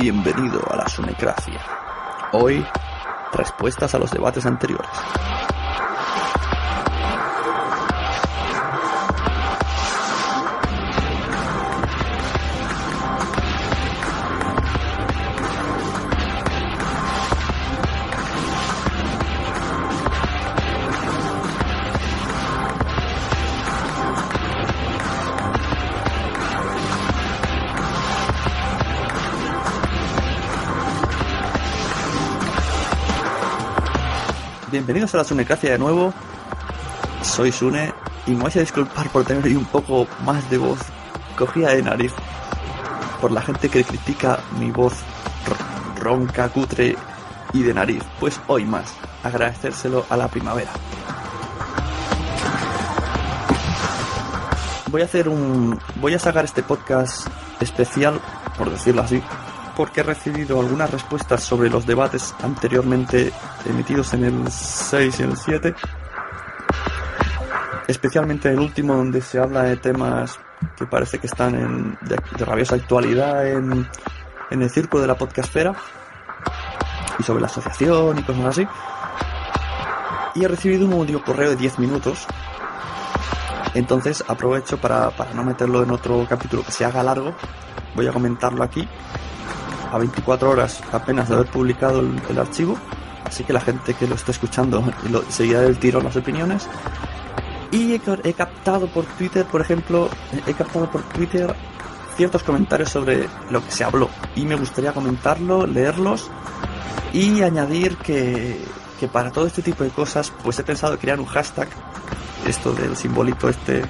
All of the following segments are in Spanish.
Bienvenido a la Sunecracia. Hoy, respuestas a los debates anteriores. Bienvenidos a la Sunecracia de nuevo. Soy Sune y me vais a disculpar por tener hoy un poco más de voz cogida de nariz. Por la gente que critica mi voz ronca, cutre y de nariz. Pues hoy más. Agradecérselo a la primavera. Voy a hacer un. Voy a sacar este podcast especial, por decirlo así, porque he recibido algunas respuestas sobre los debates anteriormente emitidos en el 6 y el 7. Especialmente el último donde se habla de temas que parece que están en, de, rabiosa actualidad en, en el círculo de la podcastfera y sobre la asociación y cosas así. Y he recibido un audio correo de 10 minutos. Entonces aprovecho para, para no meterlo en otro capítulo que se haga largo. Voy a comentarlo aquí a 24 horas apenas de haber publicado el, archivo, así que la gente que lo esté escuchando lo, seguirá del tiro las opiniones. Y he, he, captado por Twitter, por ejemplo, he captado por Twitter ciertos comentarios sobre lo que se habló y me gustaría comentarlo, leerlos y añadir que, que para todo este tipo de cosas pues he pensado crear un hashtag, esto del simbolito este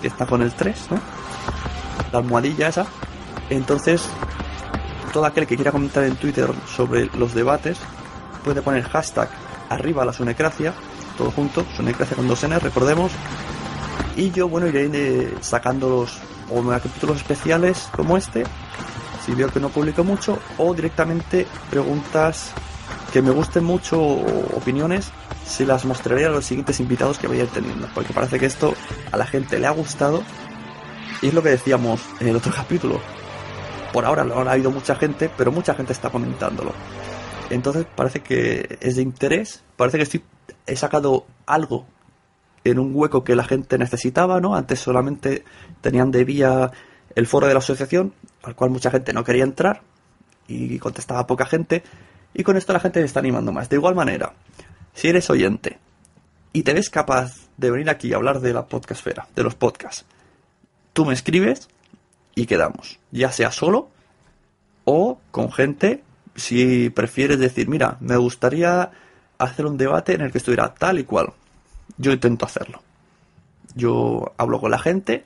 que está con el 3, ¿no? La almohadilla esa. Entonces todo aquel que quiera comentar en Twitter sobre los debates puede poner hashtag arriba la sunecracia, todo junto, sunecracia con dos N, recordemos. Y yo, bueno, iré sacando los o capítulos especiales como este, si veo que no publico mucho, o directamente preguntas que me gusten mucho opiniones, se las mostraré a los siguientes invitados que vaya teniendo, porque parece que esto a la gente le ha gustado y es lo que decíamos en el otro capítulo por ahora no ha habido mucha gente, pero mucha gente está comentándolo. Entonces parece que es de interés, parece que he sacado algo en un hueco que la gente necesitaba, ¿no? Antes solamente tenían de vía el foro de la asociación, al cual mucha gente no quería entrar y contestaba poca gente, y con esto la gente se está animando más. De igual manera, si eres oyente y te ves capaz de venir aquí a hablar de la podcastfera, de los podcasts, tú me escribes y quedamos, ya sea solo o con gente, si prefieres decir, mira, me gustaría hacer un debate en el que estuviera tal y cual. Yo intento hacerlo. Yo hablo con la gente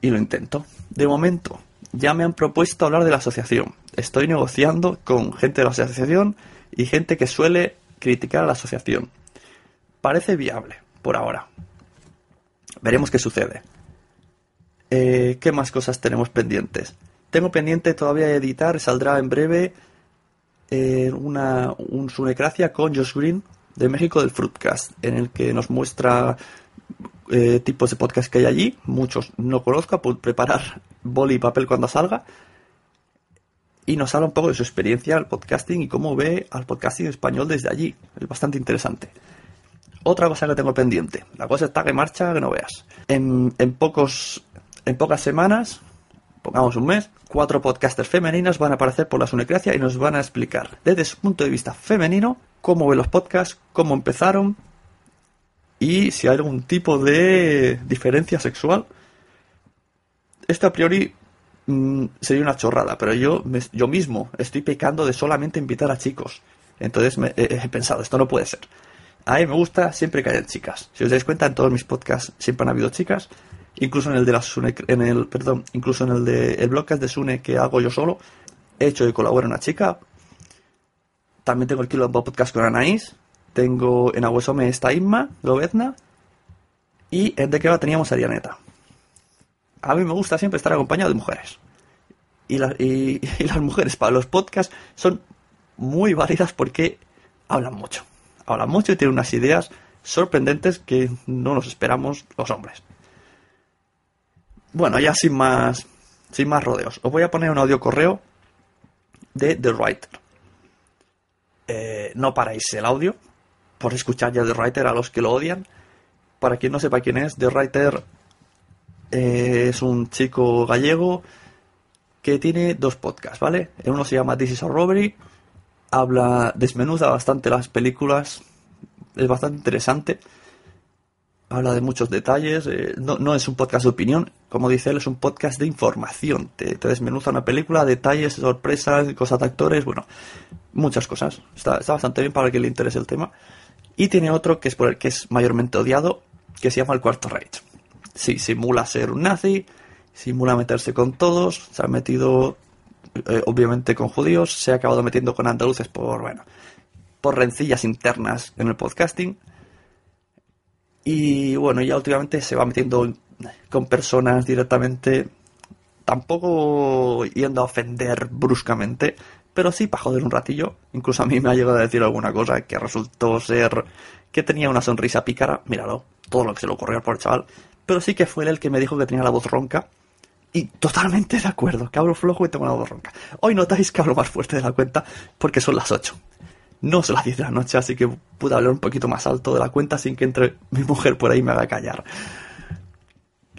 y lo intento. De momento, ya me han propuesto hablar de la asociación. Estoy negociando con gente de la asociación y gente que suele criticar a la asociación. Parece viable, por ahora. Veremos qué sucede. Eh, ¿Qué más cosas tenemos pendientes? Tengo pendiente todavía editar, saldrá en breve eh, una, un Sunecracia con Josh Green de México del Fruitcast, en el que nos muestra eh, tipos de podcast que hay allí. Muchos no conozco, puedo preparar boli y papel cuando salga. Y nos habla un poco de su experiencia al podcasting y cómo ve al podcasting español desde allí. Es bastante interesante. Otra cosa que tengo pendiente. La cosa está que marcha que no veas. En, en pocos, en pocas semanas, pongamos un mes, cuatro podcasters femeninas van a aparecer por la Sunecracia y nos van a explicar desde su punto de vista femenino cómo ven los podcasts, cómo empezaron y si hay algún tipo de diferencia sexual. Esto a priori mm, sería una chorrada, pero yo, yo mismo estoy pecando de solamente invitar a chicos. Entonces me, he pensado, esto no puede ser. A mí me gusta siempre que haya chicas. Si os dais cuenta, en todos mis podcasts siempre han habido chicas. Incluso en el de la Sune, en el, perdón, incluso en el de el blogcast de Sune que hago yo solo, he hecho que colabore una chica. También tengo el Kilo Podcast con Anaís. Tengo en Aguesome está Inma, Lobezna. Y en De va teníamos a Arianeta. A mí me gusta siempre estar acompañado de mujeres. Y, y las mujeres para los podcasts son muy válidas porque hablan mucho habla mucho y tiene unas ideas sorprendentes que no nos esperamos los hombres. Bueno, ya sin más, sin más rodeos, os voy a poner un audio correo de The Writer. Eh, no paráis el audio por escuchar ya The Writer a los que lo odian. Para quien no sepa quién es, The Writer eh, es un chico gallego que tiene dos podcasts, ¿vale? Uno se llama This is a Robbery habla, desmenuda bastante las películas, es bastante interesante, habla de muchos detalles, eh, no, es un podcast de opinión, como dice él, es un podcast de información, te, desmenuza una película, detalles, sorpresas, cosas de actores, bueno, muchas cosas, está, bastante bien para el que le interese el tema. Y tiene otro que es por el que es mayormente odiado, que se llama el Cuarto Reich. Sí, simula ser un nazi, simula meterse con todos, se ha metido eh, obviamente con judíos, se ha acabado metiendo con andaluces por, bueno, por rencillas internas en el podcasting. Y bueno, ya últimamente se va metiendo con personas directamente, tampoco yendo a ofender bruscamente, pero sí para joder un ratillo. Incluso a mí me ha llegado a decir alguna cosa que resultó ser que tenía una sonrisa pícara. Míralo, todo lo que se le ocurrió por el chaval. Pero sí que fue él el que me dijo que tenía la voz ronca y totalmente de acuerdo, que hablo flojo y tengo una voz ronca. Hoy notáis que hablo más fuerte de la cuenta porque son las 8. No son las 10 de la noche, así que pude hablar un poquito más alto de la cuenta sin que entre mi mujer por ahí me haga callar.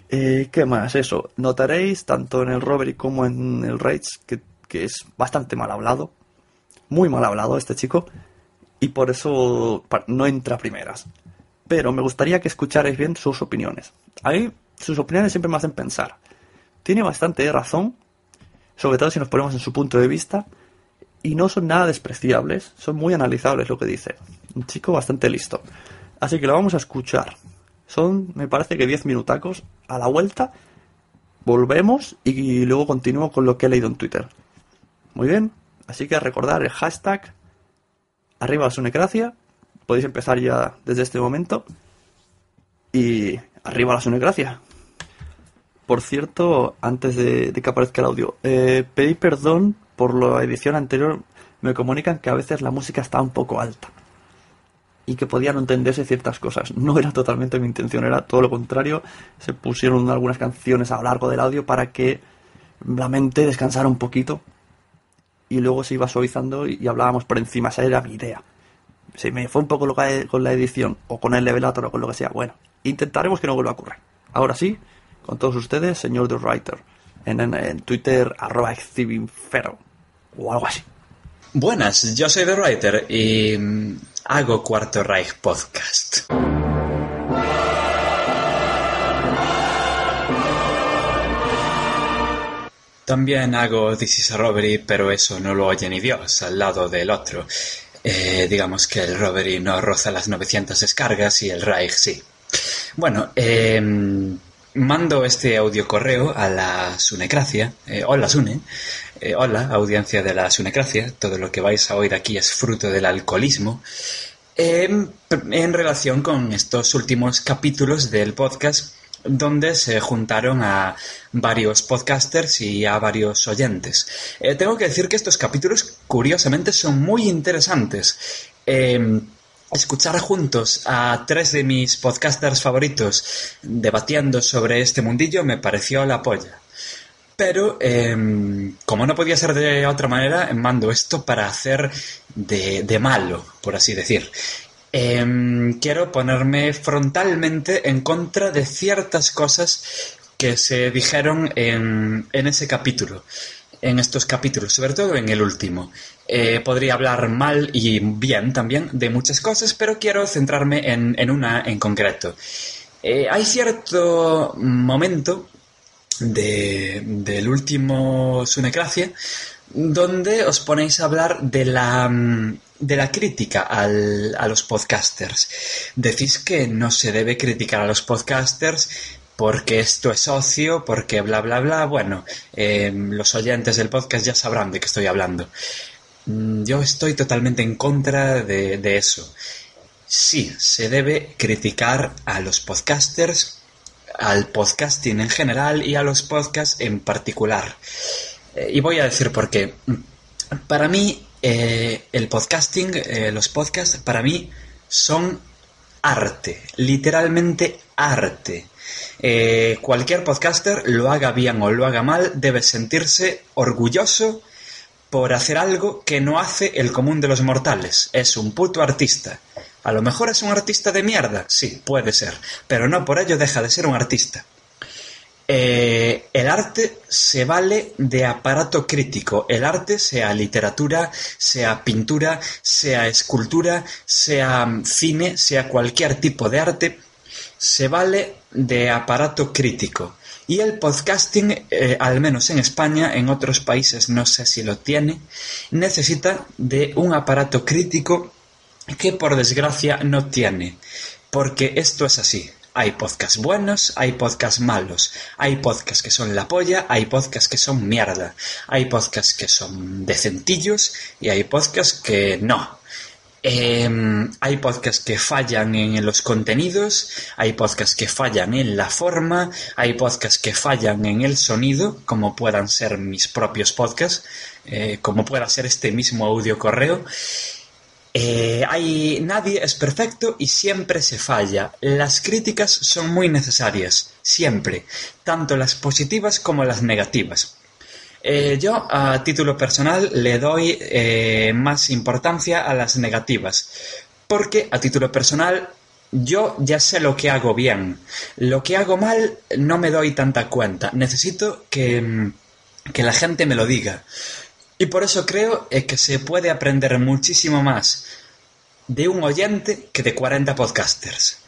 Eh, ¿Qué más? Eso. Notaréis, tanto en el Robbery como en el Rage, que, que es bastante mal hablado. Muy mal hablado este chico. Y por eso no entra a primeras. Pero me gustaría que escucharais bien sus opiniones. A mí sus opiniones siempre me hacen pensar tiene bastante razón, sobre todo si nos ponemos en su punto de vista, y no son nada despreciables, son muy analizables lo que dice. Un chico bastante listo. Así que lo vamos a escuchar. Son, me parece que 10 minutacos. A la vuelta, volvemos y luego continúo con lo que he leído en Twitter. Muy bien, así que recordar el hashtag arriba la sunecracia. Podéis empezar ya desde este momento. Y arriba la sunecracia. Por cierto, antes de, que aparezca el audio, eh, pedí perdón por la edición anterior. Me comunican que a veces la música está un poco alta y que podían entenderse ciertas cosas. No era totalmente mi intención, era todo lo contrario. Se pusieron algunas canciones a lo largo del audio para que la mente descansara un poquito y luego se iba suavizando y, hablábamos por encima. Esa era mi idea. Si me fue un poco loca con la edición o con el levelator o con lo que sea, bueno, intentaremos que no vuelva a ocurrir. Ahora sí, con todos ustedes, señor The Writer, en, Twitter, arroba o algo así. Buenas, yo soy The Writer y mm, hago Cuarto Reich Podcast. También hago This is a Robbery, pero eso no lo oye ni Dios, al lado del otro. Eh, digamos que el Robbery no roza las 900 descargas y el Reich sí. Bueno, em, mando este audio correo a la Sunecracia. Eh, hola Sune. Eh, hola, audiencia de la Sunecracia. Todo lo que vais a oír aquí es fruto del alcoholismo. Em, en relación con estos últimos capítulos del podcast donde se juntaron a varios podcasters y a varios oyentes. Eh, tengo que decir que estos capítulos, curiosamente, son muy interesantes. Em, escuchar juntos a tres de mis podcasters favoritos debatiendo sobre este mundillo me pareció la polla. Pero, em, como no podía ser de otra manera, mando esto para hacer de, malo, por así decir. Em, quiero ponerme frontalmente en contra de ciertas cosas que se dijeron en, ese capítulo, en estos capítulos, sobre todo en el último. Eh, podría hablar mal y bien también de muchas cosas, pero quiero centrarme en, en una en concreto. Eh, hay cierto momento de, del último Sunecracia donde os ponéis a hablar de la, de la crítica al, a los podcasters. Decís que no se debe criticar a los podcasters porque esto es ocio, porque bla, bla, bla. Bueno, eh, los oyentes del podcast ya sabrán de qué estoy hablando. Mm, yo estoy totalmente en contra de, de eso. Sí, se debe criticar a los podcasters, al podcasting en general y a los podcasts en particular. Eh, y voy a decir por qué. Para mí, eh, el podcasting, eh, los podcasts, para mí son arte, literalmente arte. cualquier podcaster, lo haga bien o lo haga mal, debe sentirse orgulloso por hacer algo que no hace el común de los mortales. Es un puto artista. A lo mejor es un artista de mierda, sí, puede ser, pero no por ello deja de ser un artista. Eh, el arte se vale de aparato crítico. El arte, sea literatura, sea pintura, sea escultura, sea mm, cine, sea cualquier tipo de arte, se vale de aparato crítico. Y el podcasting, eh, al menos en España, en otros países no sé si lo tiene, necesita de un aparato crítico que por desgracia no tiene. Porque esto es así. Hay podcasts buenos, hay podcasts malos, hay podcasts que son la polla, hay podcasts que son mierda, hay podcasts que son decentillos y hay podcasts que no. Em, hay podcasts que fallan en los contenidos, hay podcasts que fallan en la forma, hay podcasts que fallan en el sonido, como puedan ser mis propios podcasts, eh, como pueda ser este mismo audio correo. Eh, hay, nadie es perfecto y siempre se falla. Las críticas son muy necesarias, siempre, tanto las positivas como las negativas. Eh, yo, a título personal, le doy eh, más importancia a las negativas, porque a título personal yo ya sé lo que hago bien. Lo que hago mal no me doy tanta cuenta. Necesito que, que la gente me lo diga. Y por eso creo eh, que se puede aprender muchísimo más de un oyente que de 40 podcasters.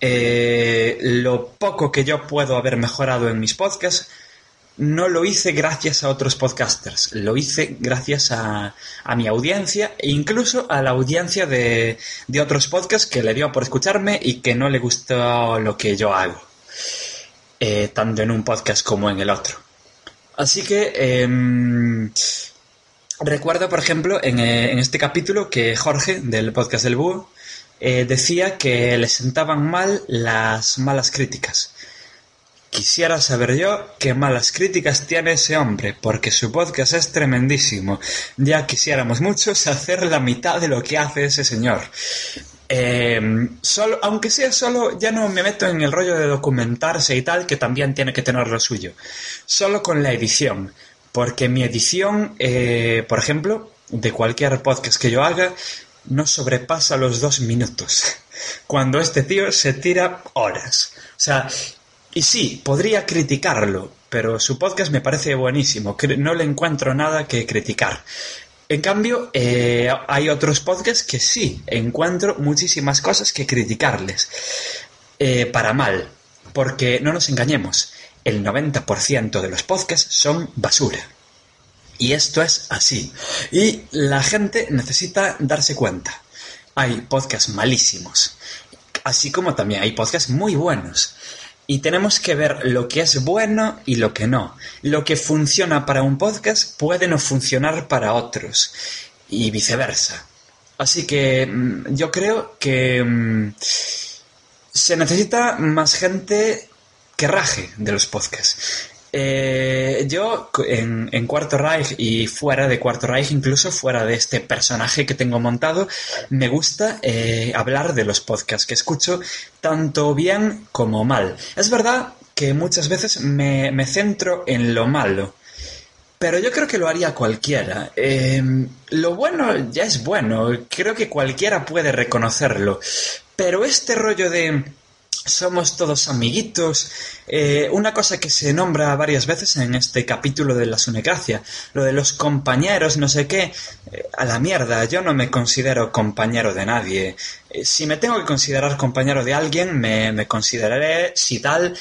Eh, lo poco que yo puedo haber mejorado en mis podcasts no lo hice gracias a otros podcasters, lo hice gracias a, mi audiencia e incluso a la audiencia de, otros podcasts que le dio por escucharme y que no le gustó lo que yo hago, eh, tanto en un podcast como en el otro. Así que em, Recuerdo, por ejemplo, en, eh, en, este capítulo que Jorge, del podcast del Búho, eh, decía que le sentaban mal las malas críticas. Quisiera saber yo qué malas críticas tiene ese hombre, porque su podcast es tremendísimo. Ya quisiéramos muchos hacer la mitad de lo que hace ese señor. Eh, solo, aunque sea solo, ya no me meto en el rollo de documentarse y tal, que también tiene que tener lo suyo. Solo con la edición. Porque mi edición, eh, por ejemplo, de cualquier podcast que yo haga, no sobrepasa los dos minutos. Cuando este tío se tira horas. O sea, y sí, podría criticarlo, pero su podcast me parece buenísimo. No le encuentro nada que criticar. En cambio, eh, hay otros podcasts que sí encuentro muchísimas cosas que criticarles. Eh, para mal. Porque no nos engañemos, el 90% de los podcasts son basura. Y esto es así. Y la gente necesita darse cuenta. Hay podcasts malísimos, así como también hay podcasts muy buenos. Y tenemos que ver lo que es bueno y lo que no. Lo que funciona para un podcast puede no funcionar para otros. Y viceversa. Así que mm, yo creo que mm, se necesita más gente que raje de los podcasts. Eh, yo en, Cuarto Reich y fuera de Cuarto Reich, incluso fuera de este personaje que tengo montado, me gusta eh, hablar de los podcasts que escucho, tanto bien como mal. Es verdad que muchas veces me, centro en lo malo. Pero yo creo que lo haría cualquiera. Eh, lo bueno ya es bueno, creo que cualquiera puede reconocerlo. Pero este rollo de somos todos amiguitos. Eh, una cosa que se nombra varias veces en este capítulo de la Sunecracia, lo de los compañeros, no sé qué, eh, a la mierda, yo no me considero compañero de nadie. Eh, si me tengo que considerar compañero de alguien, me, consideraré, si tal,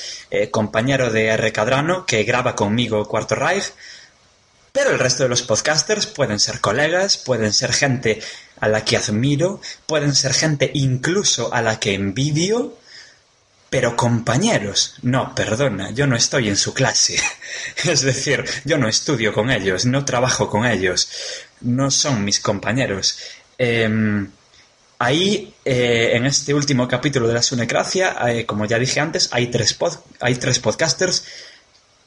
compañero de R. Cadrano, que graba conmigo Cuarto Reich. Pero el resto de los podcasters pueden ser colegas, pueden ser gente a la que admiro, pueden ser gente incluso a la que envidio, pero compañeros, no, perdona, yo no estoy en su clase. es decir, yo no estudio con ellos, no trabajo con ellos, no son mis compañeros. Em, ahí, eh, en este último capítulo de la Sunecracia, eh, como ya dije antes, hay tres, hay tres podcasters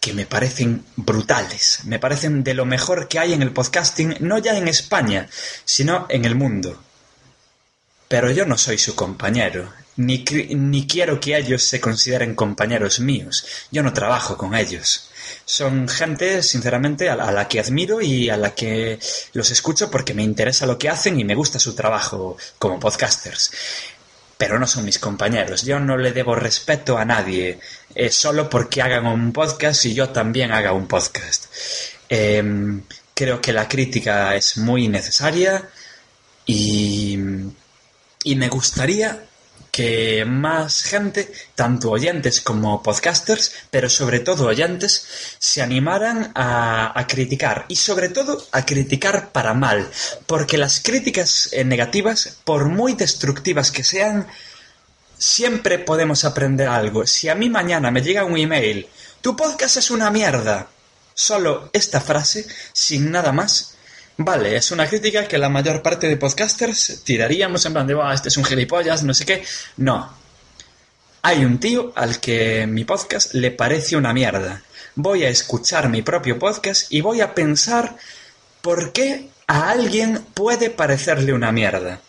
que me parecen brutales, me parecen de lo mejor que hay en el podcasting, no ya en España, sino en el mundo. Pero yo no soy su compañero, ni, ni quiero que ellos se consideren compañeros míos. Yo no trabajo con ellos. Son gente, sinceramente, a la, que admiro y a la que los escucho porque me interesa lo que hacen y me gusta su trabajo como podcasters. Pero no son mis compañeros. Yo no le debo respeto a nadie eh, solo porque hagan un podcast y yo también haga un podcast. Em, creo que la crítica es muy necesaria y, y me gustaría que más gente, tanto oyentes como podcasters, pero sobre todo oyentes, se animaran a, criticar y sobre todo a criticar para mal, porque las críticas eh, negativas, por muy destructivas que sean, siempre podemos aprender algo. Si a mí mañana me llega un email, tu podcast es una mierda, solo esta frase, sin nada más, Vale, es una crítica que la mayor parte de podcasters tiraríamos en plan de, este es un gilipollas, no sé qué. No. Hay un tío al que mi podcast le parece una mierda. Voy a escuchar mi propio podcast y voy a pensar por qué a alguien puede parecerle una mierda.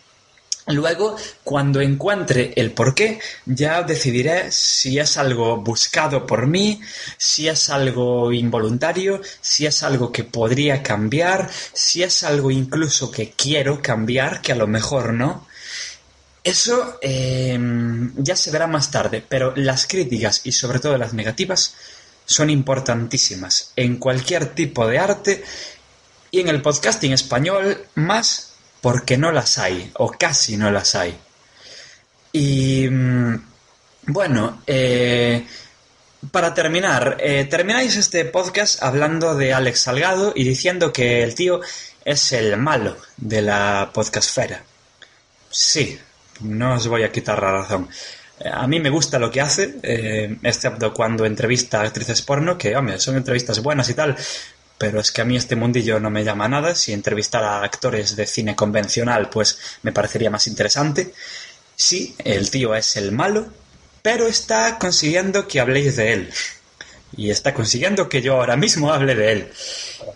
Luego, cuando encuentre el porqué, ya decidiré si es algo buscado por mí, si es algo involuntario, si es algo que podría cambiar, si es algo incluso que quiero cambiar, que a lo mejor no. Eso em, ya se verá más tarde, pero las críticas y sobre todo las negativas son importantísimas en cualquier tipo de arte y en el podcasting español más porque no las hay, o casi no las hay. Y mm, bueno, eh, para terminar, eh, termináis este podcast hablando de Alex Salgado y diciendo que el tío es el malo de la podcastfera. Sí, no os voy a quitar la razón. A mí me gusta lo que hace, eh, excepto cuando entrevista a actrices porno, que, hombre, son entrevistas buenas y tal, pero es que a mí este mundillo no me llama nada. Si entrevistara a actores de cine convencional, pues me parecería más interesante. Sí, el tío es el malo, pero está consiguiendo que habléis de él. Y está consiguiendo que yo ahora mismo hable de él.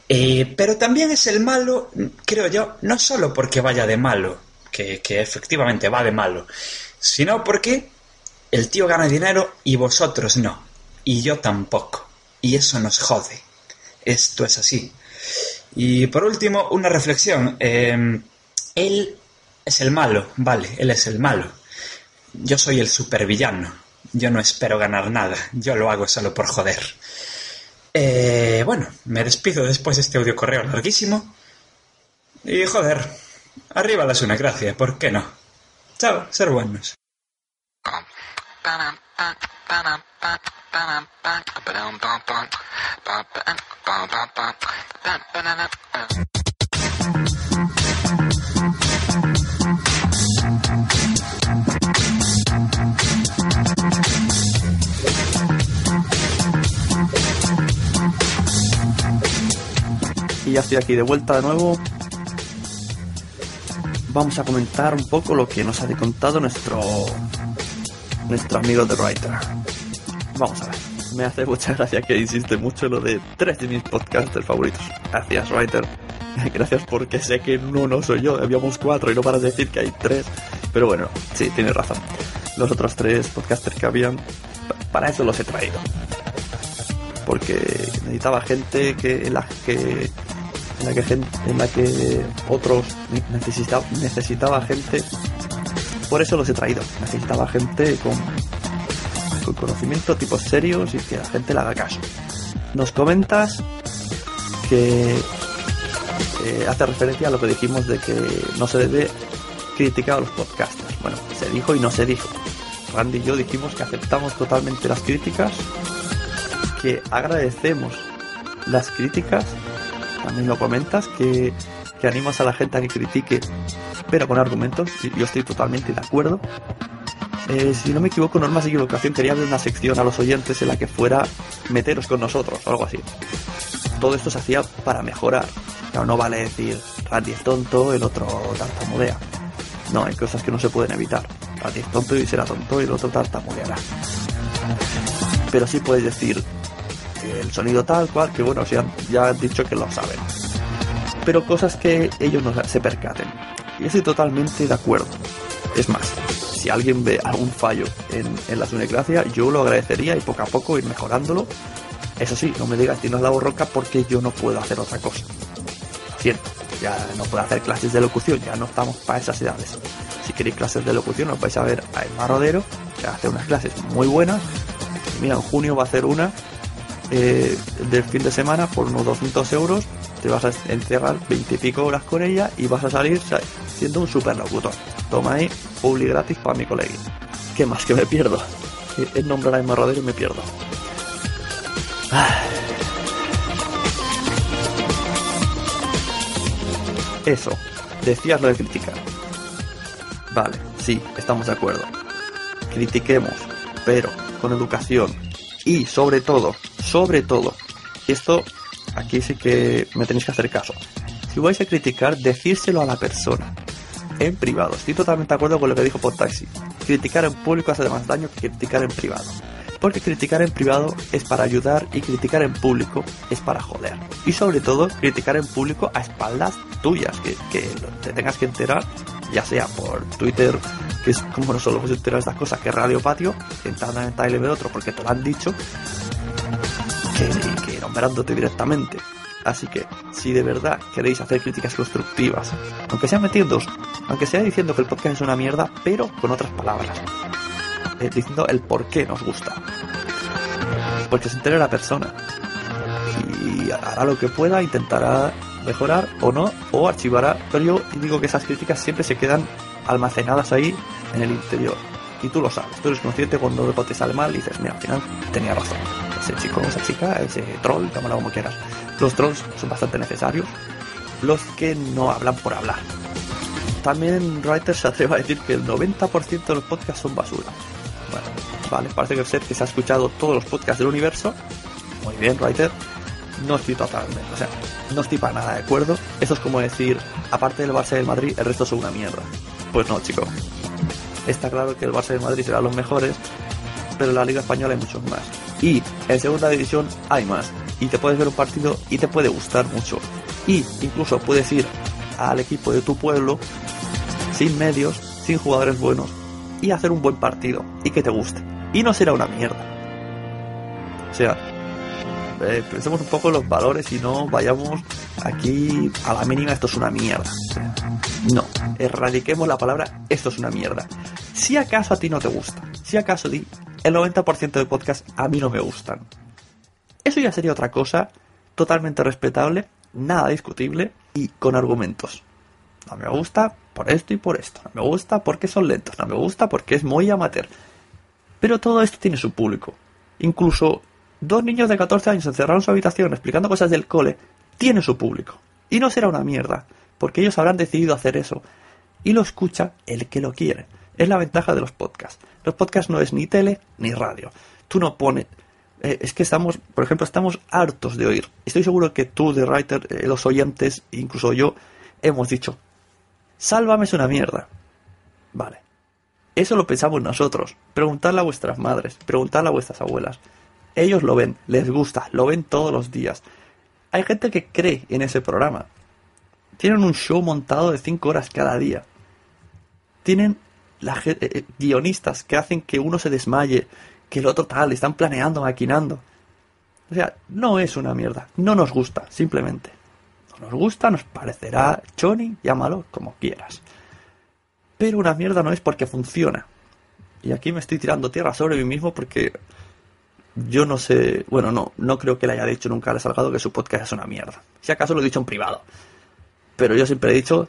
Eh, pero también es el malo, creo yo, no solo porque vaya de malo, que, que efectivamente va de malo, sino porque el tío gana dinero y vosotros no. Y yo tampoco. Y eso nos jode. Esto es así. Y por último, una reflexión. Em, él es el malo, vale, él es el malo. Yo soy el supervillano. Yo no espero ganar nada. Yo lo hago solo por joder. Eh, bueno, me despido después de este audio correo larguísimo. Y joder, arriba la una gracia, ¿por qué no? Chao, ser buenos. Y ya estoy aquí de vuelta de nuevo. Vamos a comentar un poco lo que nos ha contado nuestro nuestro amigo The Writer. Vamos a ver. Me hace mucha gracia que insiste mucho lo de tres de mis podcasters favoritos. Gracias, Writer. Gracias porque sé que no, no soy yo. Habíamos cuatro y no para decir que hay tres. Pero bueno, sí, tienes razón. Los otros tres podcasters que habían, para eso los he traído. Porque necesitaba gente que en la que en la que, gen- en la que otros necesitaba, necesitaba gente. Por eso los he traído. Necesitaba gente con, con conocimiento, tipos serios y que la gente le haga caso. Nos comentas que eh, hace referencia a lo que dijimos de que no se debe criticar a los podcasters. Bueno, se dijo y no se dijo. Randy y yo dijimos que aceptamos totalmente las críticas, que agradecemos las críticas. También lo comentas, que, que animas a la gente a que critique, pero con argumentos. Yo estoy totalmente de acuerdo. Eh, si no me equivoco, no es más equivocación, quería abrir una sección a los oyentes en la que fuera meteros con nosotros o algo así. Todo esto se hacía para mejorar. Claro, no vale decir Randy es tonto, el otro tartamudea. No, hay cosas que no se pueden evitar. Randy es tonto y será tonto y el otro tartamudeará. Pero sí puedes decir que el sonido tal cual, que bueno, si ya han dicho que lo saben. Pero cosas que ellos no se percaten. Y estoy totalmente de acuerdo. Es más, si alguien ve algún fallo en, en la sunecracia, yo lo agradecería y poco a poco ir mejorándolo. Eso sí, no me digas tienes la borroca porque yo no puedo hacer otra cosa. Lo siento, ya no puedo hacer clases de locución, ya no estamos para esas edades. Si queréis clases de locución, os vais a ver a Emma Rodero, que hace unas clases muy buenas. Mira, en junio va a hacer una eh, del fin de semana por unos 200 euros. Te vas a encerrar 20 y pico horas con ella y vas a salir sa- siendo un superlocutor. Toma ahí, publi gratis para mi colegui. ¿Qué más que me pierdo? Es nombrar a Emma y me pierdo. Eso, decías lo de criticar. Vale, sí, estamos de acuerdo. Critiquemos, pero con educación. Y sobre todo, sobre todo, esto aquí sí que me tenéis que hacer caso. Si vais a criticar, decírselo a la persona. En privado. Estoy totalmente de acuerdo con lo que dijo taxi. Criticar en público hace más daño que criticar en privado. Porque criticar en privado es para ayudar y criticar en público es para joder. Y sobre todo, criticar en público a espaldas tuyas, que, te tengas que enterar, ya sea por Twitter, que es como no solo se enterar de estas cosas, que Radio Patio, intentando en y ver otro porque te lo han dicho, que, nombrándote directamente. Así que, si de verdad queréis hacer críticas constructivas, aunque sea metiéndoos, aunque sea diciendo que el podcast es una mierda, pero con otras palabras, eh, diciendo el por qué nos gusta. Porque se entere la persona. Y hará lo que pueda, intentará mejorar o no, o archivará. Pero yo digo que esas críticas siempre se quedan almacenadas ahí en el interior. Y tú lo sabes, tú eres consciente cuando te sale mal y dices, mira, al final tenía razón. Ese chico, esa chica, ese troll, llámalo como quieras. Los trolls son bastante necesarios. Los que no hablan por hablar. También Writer se atreve a decir que el 90% de los podcasts son basura. Bueno, vale, parece que ser que se ha escuchado todos los podcasts del universo. Muy bien, Writer. No estoy totalmente, o sea, no estoy para nada de acuerdo. Eso es como decir, aparte del Barça del Madrid, el resto son una mierda. Pues no, chico. Está claro que el Barça y Madrid serán los mejores, pero en la Liga Española hay muchos más. Y en segunda división hay más. Y te puedes ver un partido y te puede gustar mucho. Y incluso puedes ir al equipo de tu pueblo sin medios, sin jugadores buenos y hacer un buen partido y que te guste. Y no será una mierda. O sea, eh, pensemos un poco en los valores y no vayamos aquí a la mínima, esto es una mierda. No, erradiquemos la palabra esto es una mierda. Si acaso a ti no te gusta, si acaso di el 90% de podcast a mí no me gustan. Eso ya sería otra cosa totalmente respetable, nada discutible y con argumentos. No me gusta por esto y por esto. No me gusta porque son lentos. No me gusta porque es muy amateur. Pero todo esto tiene su público. Incluso dos niños de 14 años encerrados en su habitación explicando cosas del cole, tiene su público. Y no será una mierda, porque ellos habrán decidido hacer eso. Y lo escucha el que lo quiere. Es la ventaja de los podcasts. Los podcasts no es ni tele ni radio. Tú no pones... Eh, es que estamos, por ejemplo, estamos hartos de oír. Estoy seguro que tú, de Writer, eh, los oyentes, incluso yo, hemos dicho, sálvame es una mierda. Vale. Eso lo pensamos nosotros. Preguntadle a vuestras madres, preguntadle a vuestras abuelas. Ellos lo ven, les gusta, lo ven todos los días. Hay gente que cree en ese programa. Tienen un show montado de 5 horas cada día. Tienen la, eh, eh, guionistas que hacen que uno se desmaye, que el otro tal, están planeando, maquinando. O sea, no es una mierda. No nos gusta, simplemente. No nos gusta, nos parecerá choni, llámalo como quieras. Pero una mierda no es porque funciona. Y aquí me estoy tirando tierra sobre mí mismo porque yo no sé, bueno, no, no creo que le haya dicho nunca a Salgado que su podcast es una mierda. Si acaso lo he dicho en privado. Pero yo siempre he dicho,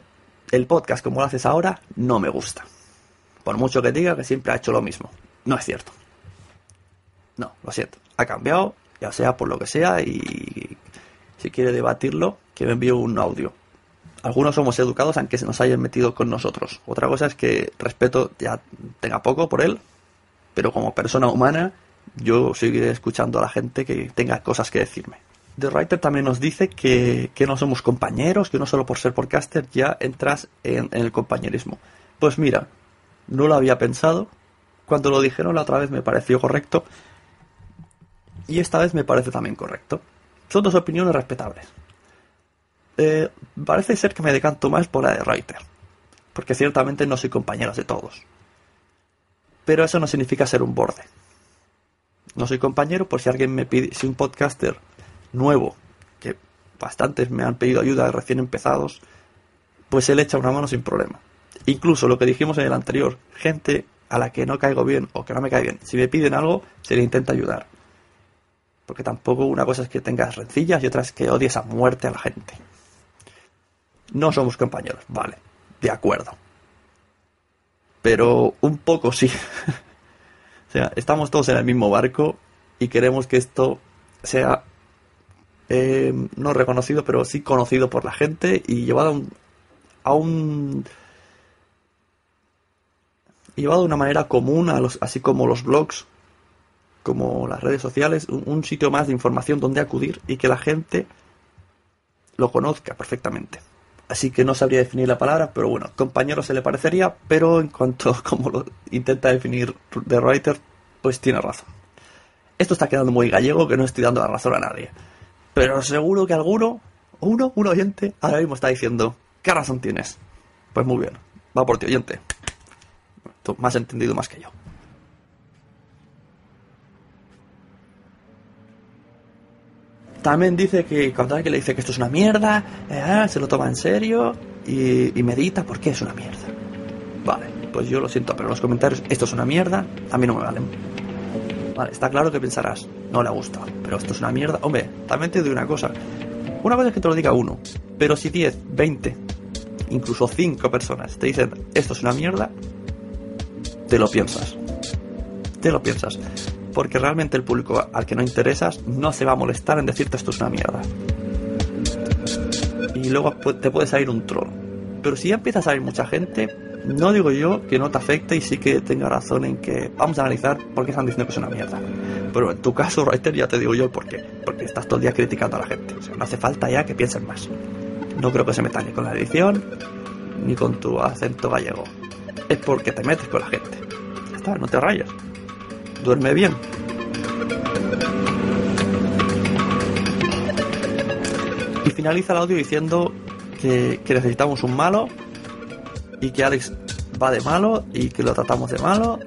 el podcast como lo haces ahora no me gusta. Por mucho que diga que siempre ha hecho lo mismo. No es cierto. No, lo siento. Ha cambiado, ya sea por lo que sea, y si quiere debatirlo, que me envíe un audio. Algunos somos educados aunque se nos hayan metido con nosotros. Otra cosa es que respeto ya tenga poco por él, pero como persona humana yo seguiré escuchando a la gente que tenga cosas que decirme. The Writer también nos dice que, no somos compañeros, que no solo por ser podcaster ya entras en, el compañerismo. Pues mira, no lo había pensado. Cuando lo dijeron la otra vez me pareció correcto. Y esta vez me parece también correcto. Son dos opiniones respetables. Eh, parece ser que me decanto más por la de Writer. Porque ciertamente no soy compañero de todos. Pero eso no significa ser un borde. No soy compañero por si alguien me pide, si un podcaster nuevo, que bastantes me han pedido ayuda recién empezados, pues él echa una mano sin problema. Incluso lo que dijimos en el anterior, gente a la que no caigo bien o que no me cae bien, si me piden algo, se le intenta ayudar. Porque tampoco una cosa es que tengas rencillas y otra es que odies a muerte a la gente. No somos compañeros, vale, de acuerdo. Pero un poco sí. O sea, estamos todos en el mismo barco y queremos que esto sea eh, no reconocido, pero sí conocido por la gente y llevado a un, a un llevado de una manera común, a los, así como los blogs, como las redes sociales, un, sitio más de información donde acudir y que la gente lo conozca perfectamente. Así que no sabría definir la palabra, pero bueno, compañero se le parecería, pero en cuanto como lo intenta definir The Writer, pues tiene razón. Esto está quedando muy gallego que no estoy dando la razón a nadie. Pero seguro que alguno, uno, un oyente, ahora mismo está diciendo, ¿qué razón tienes? Pues muy bien, va por ti, oyente. Más entendido más que yo. También dice que cuando alguien le dice que esto es una mierda, eh, se lo toma en serio y, medita porque es una mierda. Vale, pues yo lo siento, pero los comentarios, esto es una mierda, a mí no me valen. Vale, está claro que pensarás, no le gusta, pero esto es una mierda. Hombre, también te digo una cosa. Una cosa es que te lo diga uno, pero si 10, 20, incluso 5 personas te dicen esto es una mierda, te lo piensas. Te lo piensas porque realmente el público al que no interesas no se va a molestar en decirte esto es una mierda. Y luego te puede salir un troll. Pero si ya empieza a salir mucha gente, no digo yo que no te afecte y sí que tenga razón en que vamos a analizar por qué están diciendo que es una mierda. Pero en tu caso, Reiter, ya te digo yo el por qué. Porque estás todo el día criticando a la gente. O no hace falta ya que piensen más. No creo que se metan ni con la edición ni con tu acento gallego. Es porque te metes con la gente. Ya está, no te rayes duerme bien. Y finaliza el audio diciendo que, necesitamos un malo y que Alex va de malo y que lo tratamos de malo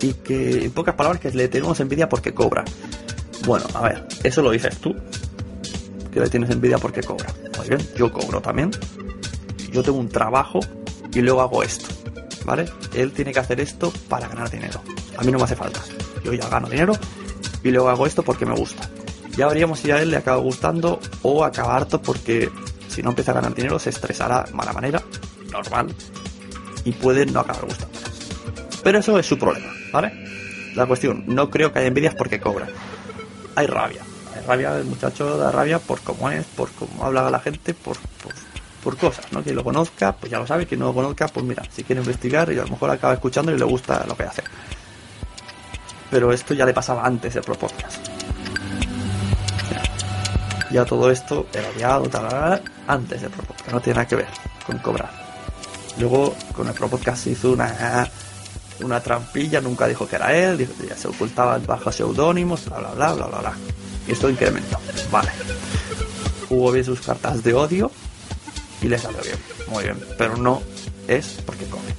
y que en pocas palabras que le tenemos envidia porque cobra. Bueno, a ver, eso lo dices tú, que le tienes envidia porque cobra. Muy bien, yo cobro también. Yo tengo un trabajo y luego hago esto, ¿vale? Él tiene que hacer esto para ganar dinero. A mí no me hace falta. Yo ya gano dinero y luego hago esto porque me gusta. Ya veríamos si a él le acaba gustando o acaba harto porque si no empieza a ganar dinero se estresará de mala manera, normal, y puede no acabar gustando. Pero eso es su problema, ¿vale? la cuestión, no creo que haya envidias porque cobra. Hay rabia. Hay rabia, el muchacho da rabia por cómo es, por cómo habla la gente, por, por, cosas, ¿no? Quien lo conozca, pues ya lo sabe, quien no lo conozca, pues mira, si quiere investigar y a lo mejor acaba escuchando y le gusta lo que hace. Pero esto ya le pasaba antes de Pro Podcast. Ya todo esto era odiado, tal, antes de Pro Podcast, no tiene nada que ver con cobrar. Luego con el Pro Podcast se hizo una una trampilla, nunca dijo que era él, ya se ocultaba bajo seudónimos, bla bla bla bla bla bla. Y esto incrementó. Vale. Hubo bien sus cartas de odio y le salió bien. Muy bien. Pero no es porque come.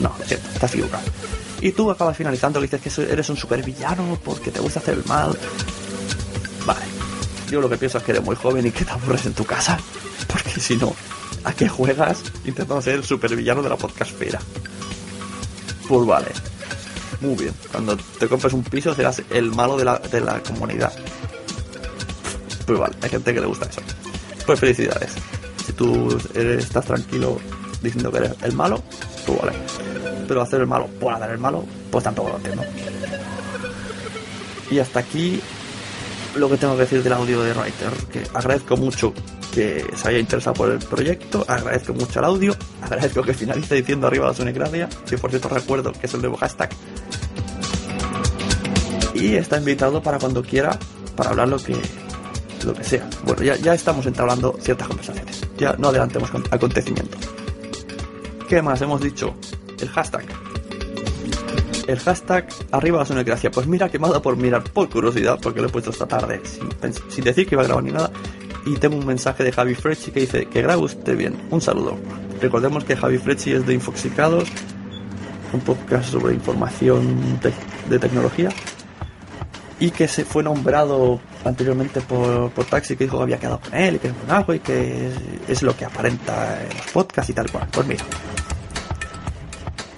No, es cierto, estás equivocado. Y tú acabas finalizando y dices que eres un supervillano porque te gusta hacer el mal. Vale. Yo lo que pienso es que eres muy joven y que te aburres en tu casa. Porque si no, ¿a qué juegas intentando ser el supervillano de la podcastfera? Pues vale. Muy bien. Cuando te compres un piso serás el malo de la, de la comunidad. Pues vale, hay gente que le gusta eso. Pues felicidades. Tú estás tranquilo diciendo que eres el malo, pues vale. Pero hacer el malo por hacer el malo, pues tampoco lo entiendo. Y hasta aquí lo que tengo que decir del audio de Writer, que agradezco mucho que se haya interesado por el proyecto, agradezco mucho el audio, agradezco que finalice diciendo arriba la Sunecracia, que por cierto recuerdo que es el nuevo hashtag. Y está invitado para cuando quiera, para hablar lo que, lo que sea. Bueno, ya, ya estamos entablando ciertas conversaciones, ya no adelantemos con acontecimientos. ¿Qué más hemos dicho? El hashtag el hashtag arriba la sonocracia. Pues mira que me ha dado por mirar por curiosidad, porque lo he puesto esta tarde sin, decir que iba a grabar ni nada. Y tengo un mensaje de Javi Frechi que dice que graba usted bien. Un saludo. Recordemos que Javi Frechi es de Infoxicados, un podcast sobre información de tecnología. Y que se fue nombrado anteriormente por, por Taxi, que dijo que había quedado con él y que es un y que es, es lo que aparenta en los podcasts y tal cual. Pues mira,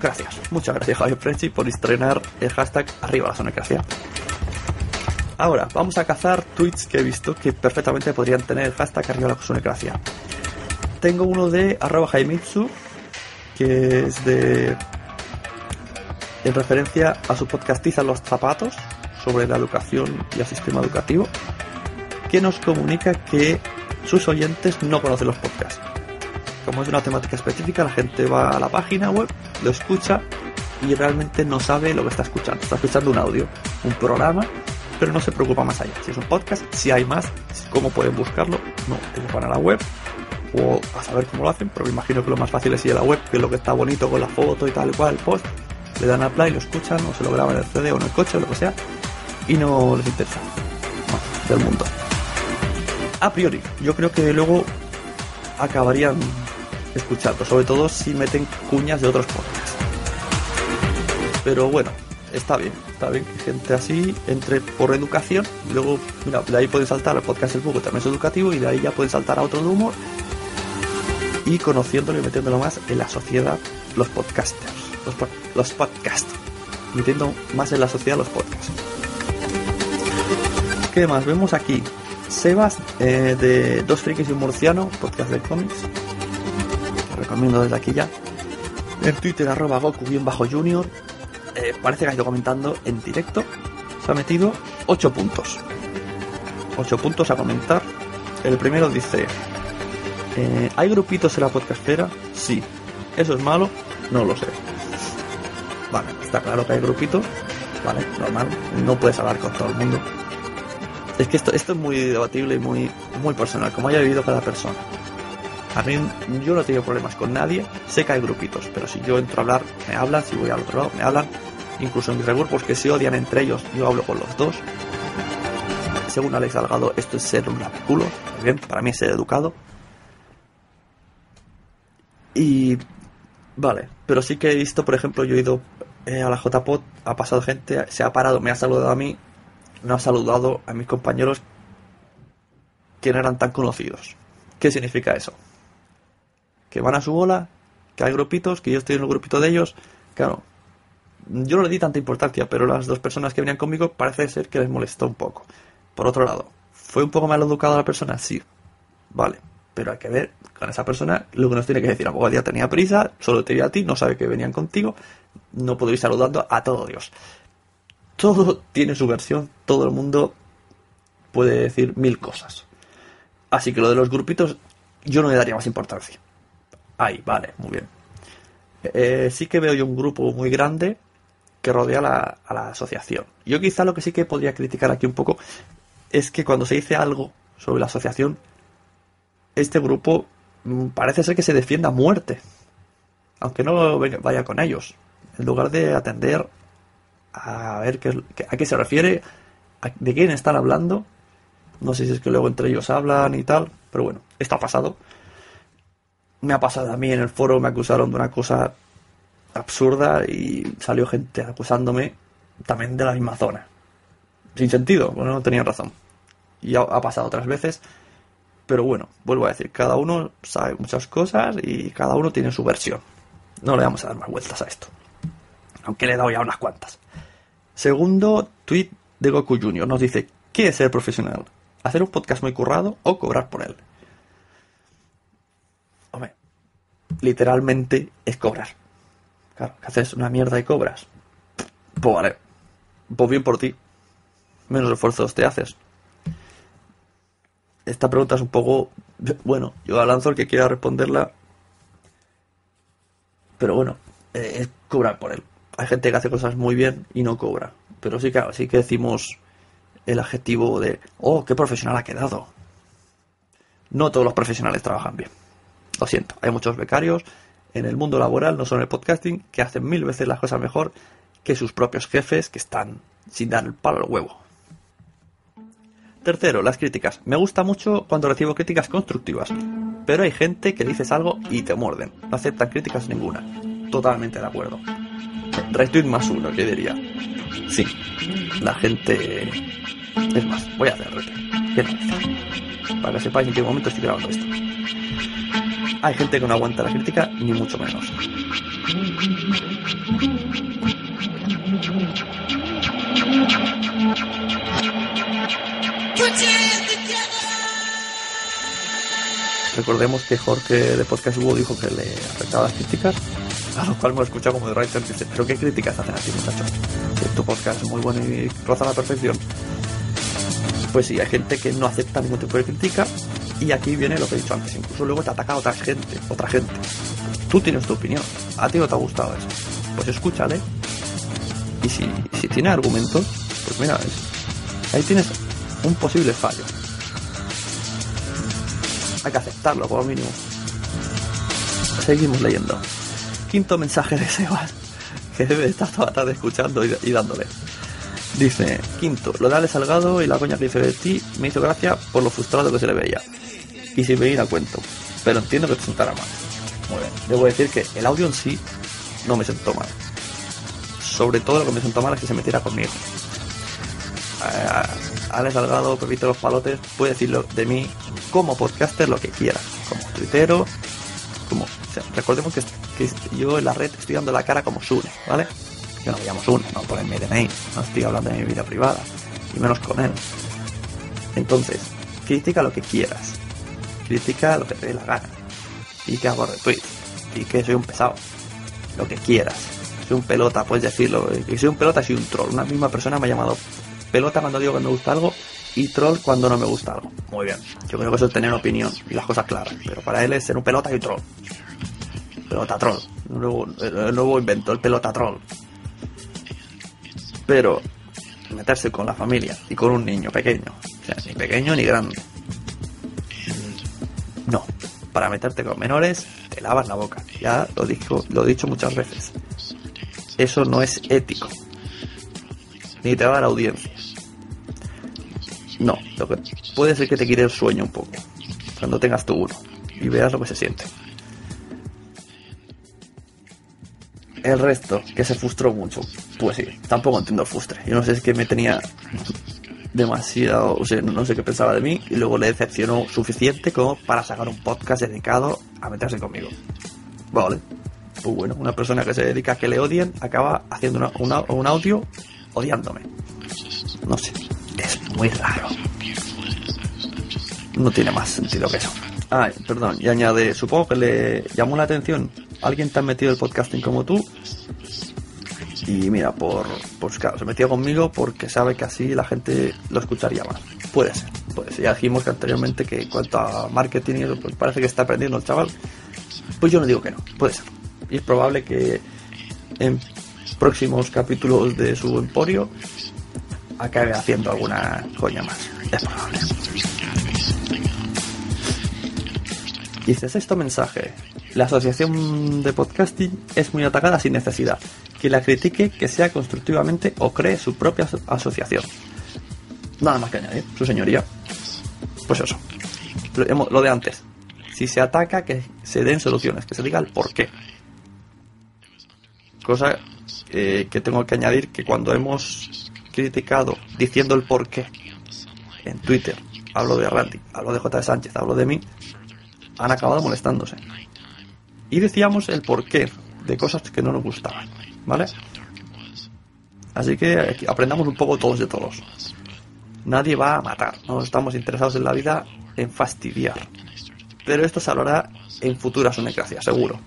Gracias. Muchas gracias, Javier Frenchy, por estrenar el hashtag arriba la sonocracia. Ahora, vamos a cazar tweets que he visto que perfectamente podrían tener el hashtag arriba la sonocracia. Tengo uno de arroba jaimitsu, que es de. en referencia a su podcastiza Los Zapatos, sobre la educación y el sistema educativo, que nos comunica que sus oyentes no conocen los podcasts como es una temática específica, la gente va a la página web, lo escucha y realmente no sabe lo que está escuchando. Está escuchando un audio, un programa, pero no se preocupa más allá. Si es un podcast, si hay más, cómo pueden buscarlo, no, ellos van a la web o a saber cómo lo hacen, pero me imagino que lo más fácil es ir a la web, que es lo que está bonito con la foto y tal cual, el post, le dan a play, lo escuchan o se lo graban en el CD o en el coche o lo que sea y no les interesa del mundo. A priori, yo creo que luego acabarían escuchando, sobre todo si meten cuñas de otros podcasts. Pero bueno, está bien, está bien que gente así entre por educación, luego, mira, de ahí pueden saltar al podcast El Bugo, también es educativo, y de ahí ya pueden saltar a otro de humor, y conociéndolo y metiéndolo más en la sociedad, los podcasters, los, los podcasts, metiendo más en la sociedad los podcasts. ¿Qué más? Vemos aquí Sebas eh, de Dos Frikis y un Murciano, podcast de cómics, recomiendo desde aquí ya. En Twitter, arroba Goku-Junior. Eh, parece que ha ido comentando en directo. Se ha metido 8 puntos. 8 puntos a comentar. El primero dice: eh, ¿Hay grupitos en la podcastera? Sí. ¿Eso es malo? No lo sé. Vale, está claro que hay grupitos. Vale, normal. No puedes hablar con todo el mundo. Es que esto, esto es muy debatible y muy, muy personal, como haya vivido cada persona. A mí yo no he tenido problemas con nadie, sé que hay grupitos, pero si yo entro a hablar, me hablan, si voy al otro lado, me hablan, incluso en mis regrupos que se odian entre ellos, yo hablo con los dos. Según Alex Salgado, esto es ser un culo, bien, para mí es ser educado. Y vale, pero sí que he visto, por ejemplo, yo he ido eh, a la JPOT, ha pasado gente, se ha parado, me ha saludado a mí, no ha saludado a mis compañeros que no eran tan conocidos. ¿Qué significa eso? que van a su bola, que hay grupitos, que yo estoy en el grupito de ellos. Claro, yo no le di tanta importancia, pero las dos personas que venían conmigo parece ser que les molestó un poco. Por otro lado, ¿fue un poco mal educado la persona? Sí. Vale. Pero hay que ver con esa persona lo que nos tiene que decir. A poco tenía prisa, solo te vi a ti, no sabe que venían contigo, no puedo ir saludando a todo Dios. todo tiene su versión, todo el mundo puede decir mil cosas. Así que lo de los grupitos yo no le daría más importancia. Ahí, vale, muy bien. Eh, sí que veo yo un grupo muy grande que rodea a la asociación. Yo quizá lo que sí que podría criticar aquí un poco es que cuando se dice algo sobre la asociación, este grupo mm, parece ser que se defienda a muerte, aunque no vaya con ellos, en lugar de atender a ver qué, a qué se refiere, de quién están hablando. No sé si es que luego entre ellos hablan y tal, pero bueno, esto ha pasado. Me ha pasado a mí en el foro, me acusaron de una cosa absurda y salió gente acusándome también de la misma zona. Sin sentido, bueno, no tenían razón. Y ha, pasado otras veces. Pero bueno, vuelvo a decir, cada uno sabe muchas cosas y cada uno tiene su versión. No le vamos a dar más vueltas a esto. Aunque le he dado ya unas cuantas. Segundo tweet de Goku Jr. nos dice, ¿qué es ser profesional? ¿Hacer un podcast muy currado o cobrar por él? Hombre, literalmente es cobrar. Claro, que haces una mierda y cobras. Pues vale. Pues bien por ti. Menos esfuerzos te haces. Esta pregunta es un poco. Bueno, yo la lanzo el que quiera responderla. Pero bueno, eh, es cobrar por él. Hay gente que hace cosas muy bien y no cobra. Pero sí que, sí que decimos el adjetivo de, oh, qué profesional ha quedado. No todos los profesionales trabajan bien. Lo siento, hay muchos becarios en el mundo laboral, no solo en el podcasting, que hacen mil veces las cosas mejor que sus propios jefes que están sin dar el palo al huevo. Tercero, las críticas. Me gusta mucho cuando recibo críticas constructivas, pero hay gente que dices algo y te muerden. No aceptan críticas ninguna. Totalmente de acuerdo. Retweet más uno, que diría. Sí, la gente... Es más, voy a hacer retweet. Para que sepáis en qué momento estoy grabando esto. Hay gente que no aguanta la crítica, ni mucho menos. Recordemos que Jorge de Podcast Hugo dijo que le afectaba las críticas, a lo cual me lo escucha como de writer dice, pero ¿qué críticas hacen a ti, muchachos? Que tu podcast es muy bueno y roza la perfección. Pues sí, hay gente que no acepta ningún tipo de crítica y aquí viene lo que he dicho antes, incluso luego te ataca otra gente, otra gente. Tú tienes tu opinión, a ti no te ha gustado eso. Pues escúchale. Y si, si tiene argumentos, pues mira, ahí tienes un posible fallo. Hay que aceptarlo, como mínimo. Seguimos leyendo. Quinto mensaje de Sebas, que debe estar toda tarde escuchando y, dándole. Dice, quinto, lo de Ale Salgado y la coña que dice de ti me hizo gracia por lo frustrado que se le veía. Y sin venir a cuento. Pero entiendo que te sentara mal. Muy bien. Debo decir que el audio en sí no me sentó mal. Sobre todo lo que me sentó mal es que se metiera conmigo. Eh, Alex Salgado, Pepito Los Palotes, puede decirlo de mí como podcaster lo que quiera, como tuitero, como... recordemos que, yo en la red estoy dando la cara como Sune, ¿vale? Yo no me llamo Sune, no por el DNI, no estoy hablando de mi vida privada, y menos con él. Entonces, critica lo que quieras, critica lo que te dé la gana, y que hago retweet, y que soy un pesado, lo que quieras. Soy un pelota, puedes decirlo, y soy un pelota, soy un troll. Una misma persona me ha llamado pelota cuando digo que me gusta algo y troll cuando no me gusta algo. Muy bien. Yo creo que eso es tener opinión y las cosas claras. Pero para él es ser un pelota y un troll. Pelota troll. El el nuevo invento, el pelota troll. Pero meterse con la familia y con un niño pequeño. O sea, ni pequeño ni grande. No. Para meterte con menores, te lavas la boca. Ya lo, dijo, lo he dicho muchas veces. Eso no es ético. Ni te va a dar audiencia. No, lo que puede ser que te quite el sueño un poco. Cuando tengas tu uno. Y veas lo que se siente. El resto, que se frustró mucho. Pues sí, tampoco entiendo el frustre. Yo no sé, es que me tenía demasiado, o sea, no sé qué pensaba de mí y luego le decepcionó suficiente como para sacar un podcast dedicado a meterse conmigo. Vale. Pues bueno, una persona que se dedica a que le odien acaba haciendo un audio odiándome. No sé muy raro. No tiene más sentido que eso. Ay, perdón, y añade, supongo que le llamó la atención. ¿Alguien tan metido el podcasting como tú? Y mira, por, pues claro, se metió conmigo porque sabe que así la gente lo escucharía más. Puede ser, puede. Ya dijimos que anteriormente que en cuanto a marketing y eso, pues parece que está aprendiendo el chaval. Pues yo no digo que no, puede ser. Y es probable que en próximos capítulos de su emporio acabe haciendo alguna coña más. Es probable. Dice, sexto mensaje. La asociación de podcasting es muy atacada sin necesidad. Que la critique, que sea constructivamente o cree su propia asociación. Nada más que añadir, su señoría. Pues eso. Lo de antes. Si se ataca, que se den soluciones, que se diga el por qué. Cosa eh, que tengo que añadir que cuando hemos criticado diciendo el por qué en Twitter, hablo de Randy, hablo de J. Sánchez, hablo de mí, han acabado molestándose. Y decíamos el porqué de cosas que no nos gustaban, ¿vale? Así que aprendamos un poco todos de todos. Nadie va a matar, no estamos interesados en la vida en fastidiar. Pero esto se hablará en futuras unecracias, seguro.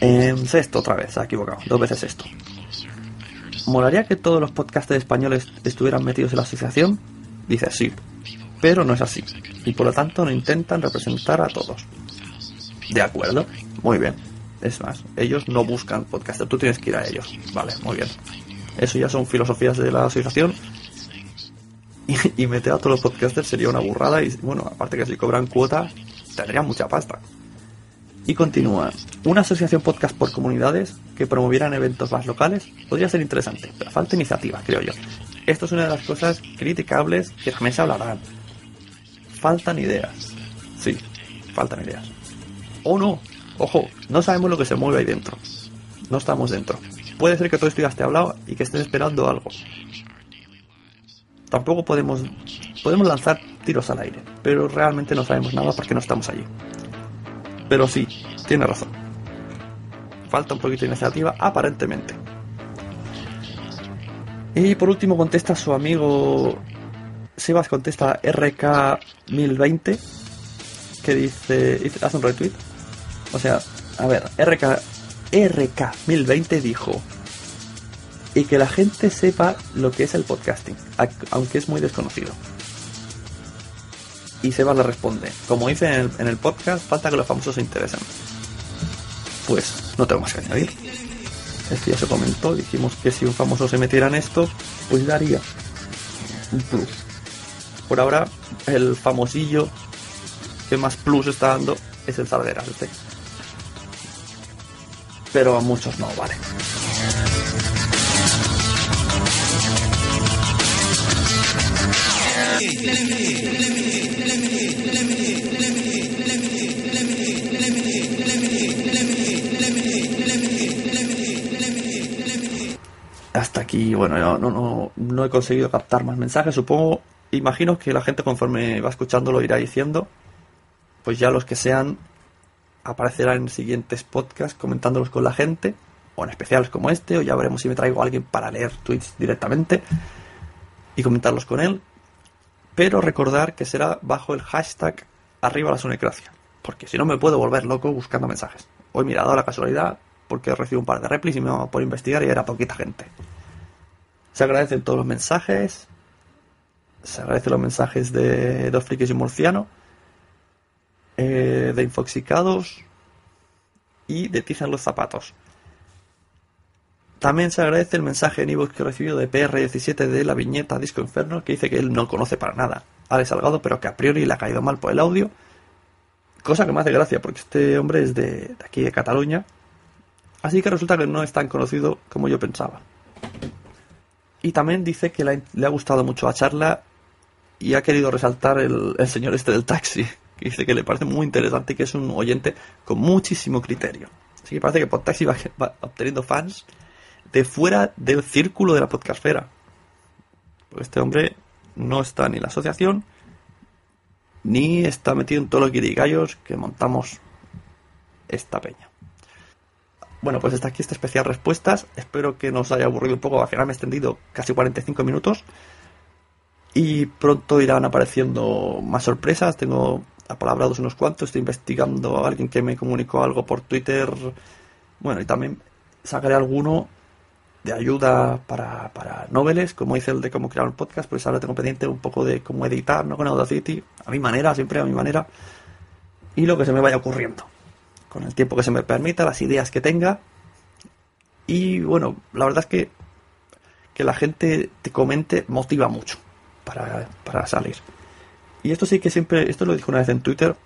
En sexto otra vez, se ha equivocado, dos veces esto. ¿Molaría que todos los podcasters españoles estuvieran metidos en la asociación? Dice sí, pero no es así, y por lo tanto no intentan representar a todos. De acuerdo, muy bien. Es más, ellos no buscan podcasters, tú tienes que ir a ellos. Vale, muy bien. Eso ya son filosofías de la asociación. Y, meter a todos los podcasters sería una burrada y bueno, aparte que si cobran cuota, tendrían mucha pasta. Y continúa. Una asociación podcast por comunidades que promovieran eventos más locales podría ser interesante, pero falta iniciativa, creo yo. Esto es una de las cosas criticables que también se hablarán faltan ideas. Sí, faltan ideas. O no, ojo, no sabemos lo que se mueve ahí dentro. No estamos dentro. Puede ser que todo esto ya esté hablado y que estés esperando algo. Tampoco podemos podemos lanzar tiros al aire, pero realmente no sabemos nada porque no estamos allí. Pero sí, tiene razón. Falta un poquito de iniciativa, aparentemente. Y por último contesta su amigo Sebas contesta RK1020 que dice, hace un retweet. O sea, a ver, RK, RK1020 dijo y que la gente sepa lo que es el podcasting, aunque es muy desconocido. Y Sebas le responde, como dice en el, podcast, falta que los famosos se interesen. Pues no tengo más que añadir. Esto ya se comentó, dijimos que si un famoso se metiera en esto, pues daría un plus por ahora el famosillo que más plus está dando es el Zarderas este. Pero a muchos no, vale. Hasta aquí, bueno, no, no, no he conseguido captar más mensajes. Supongo imagino que la gente conforme va escuchando lo irá diciendo. Pues ya los que sean aparecerán en siguientes podcasts comentándolos con la gente, o en especiales como este, o ya veremos si me traigo a alguien para leer tweets directamente y comentarlos con él. Pero recordar que será bajo el hashtag arriba la sonecracia, porque si no me puedo volver loco buscando mensajes. Hoy me ha dado la casualidad porque he recibido un par de replis y me va por investigar y era poquita gente. Se agradecen todos los mensajes, se agradecen los mensajes de Dos Frikis y Murciano, eh, de Infoxicados y de Tizan los Zapatos. También se agradece el mensaje en ebook que recibió de PR17 de la viñeta Disco Inferno, que dice que él no conoce para nada a Salgado, pero que a priori le ha caído mal por el audio. Cosa que me hace gracia, porque este hombre es de, de aquí de Cataluña. Así que resulta que no es tan conocido como yo pensaba. Y también dice que le ha gustado mucho la charla y ha querido resaltar el, señor este del taxi, que dice que le parece muy interesante y que es un oyente con muchísimo criterio. Así que parece que Podtaxi va, va obteniendo fans de fuera del círculo de la podcastfera. Porque este hombre no está ni en la asociación, ni está metido en todos los guirigayos que montamos esta peña. Bueno, pues está aquí esta especial respuestas. Espero que nos haya aburrido un poco. Al final me he extendido casi 45 minutos. Y pronto irán apareciendo más sorpresas. Tengo apalabrados unos cuantos. Estoy investigando a alguien que me comunicó algo por Twitter Bueno, y también sacaré alguno de ayuda para, para noveles, como hice el de cómo crear un podcast, pues ahora tengo pendiente un poco de cómo editar, ¿no? Con Audacity, a mi manera, siempre a mi manera, y lo que se me vaya ocurriendo, con el tiempo que se me permita, las ideas que tenga, y bueno, la verdad es que que la gente te comente motiva mucho para, para salir. Y esto sí que siempre, esto lo dijo una vez en Twitter,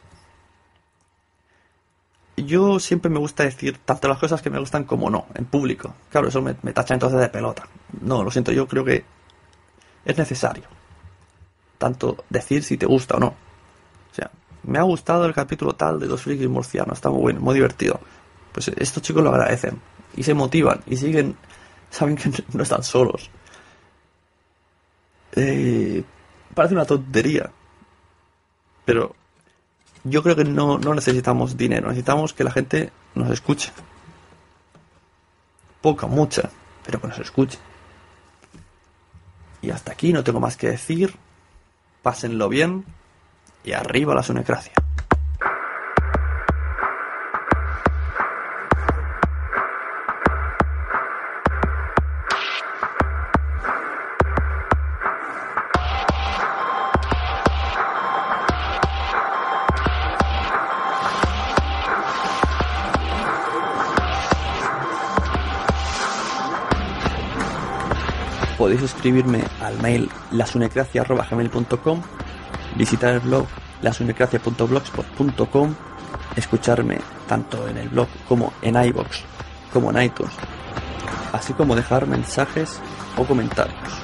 yo siempre me gusta decir tanto las cosas que me gustan como no, en público. Claro, eso me, tacha entonces de pelota. No, lo siento, yo creo que es necesario. Tanto decir si te gusta o no. O sea, me ha gustado el capítulo tal de los frikis murcianos, está muy bueno, muy divertido. Pues estos chicos lo agradecen y se motivan y siguen, saben que no están solos. Eh, parece una tontería, pero yo creo que no, necesitamos dinero, necesitamos que la gente nos escuche. Poca, mucha, pero que nos escuche. Y hasta aquí no tengo más que decir. Pásenlo bien y arriba la sunecracia. Podéis escribirme al mail lasunecracia.gmail.com, visitar el blog lasunecracia.blogspot.com, escucharme tanto en el blog como en iBox, como en iTunes, así como dejar mensajes o comentarios.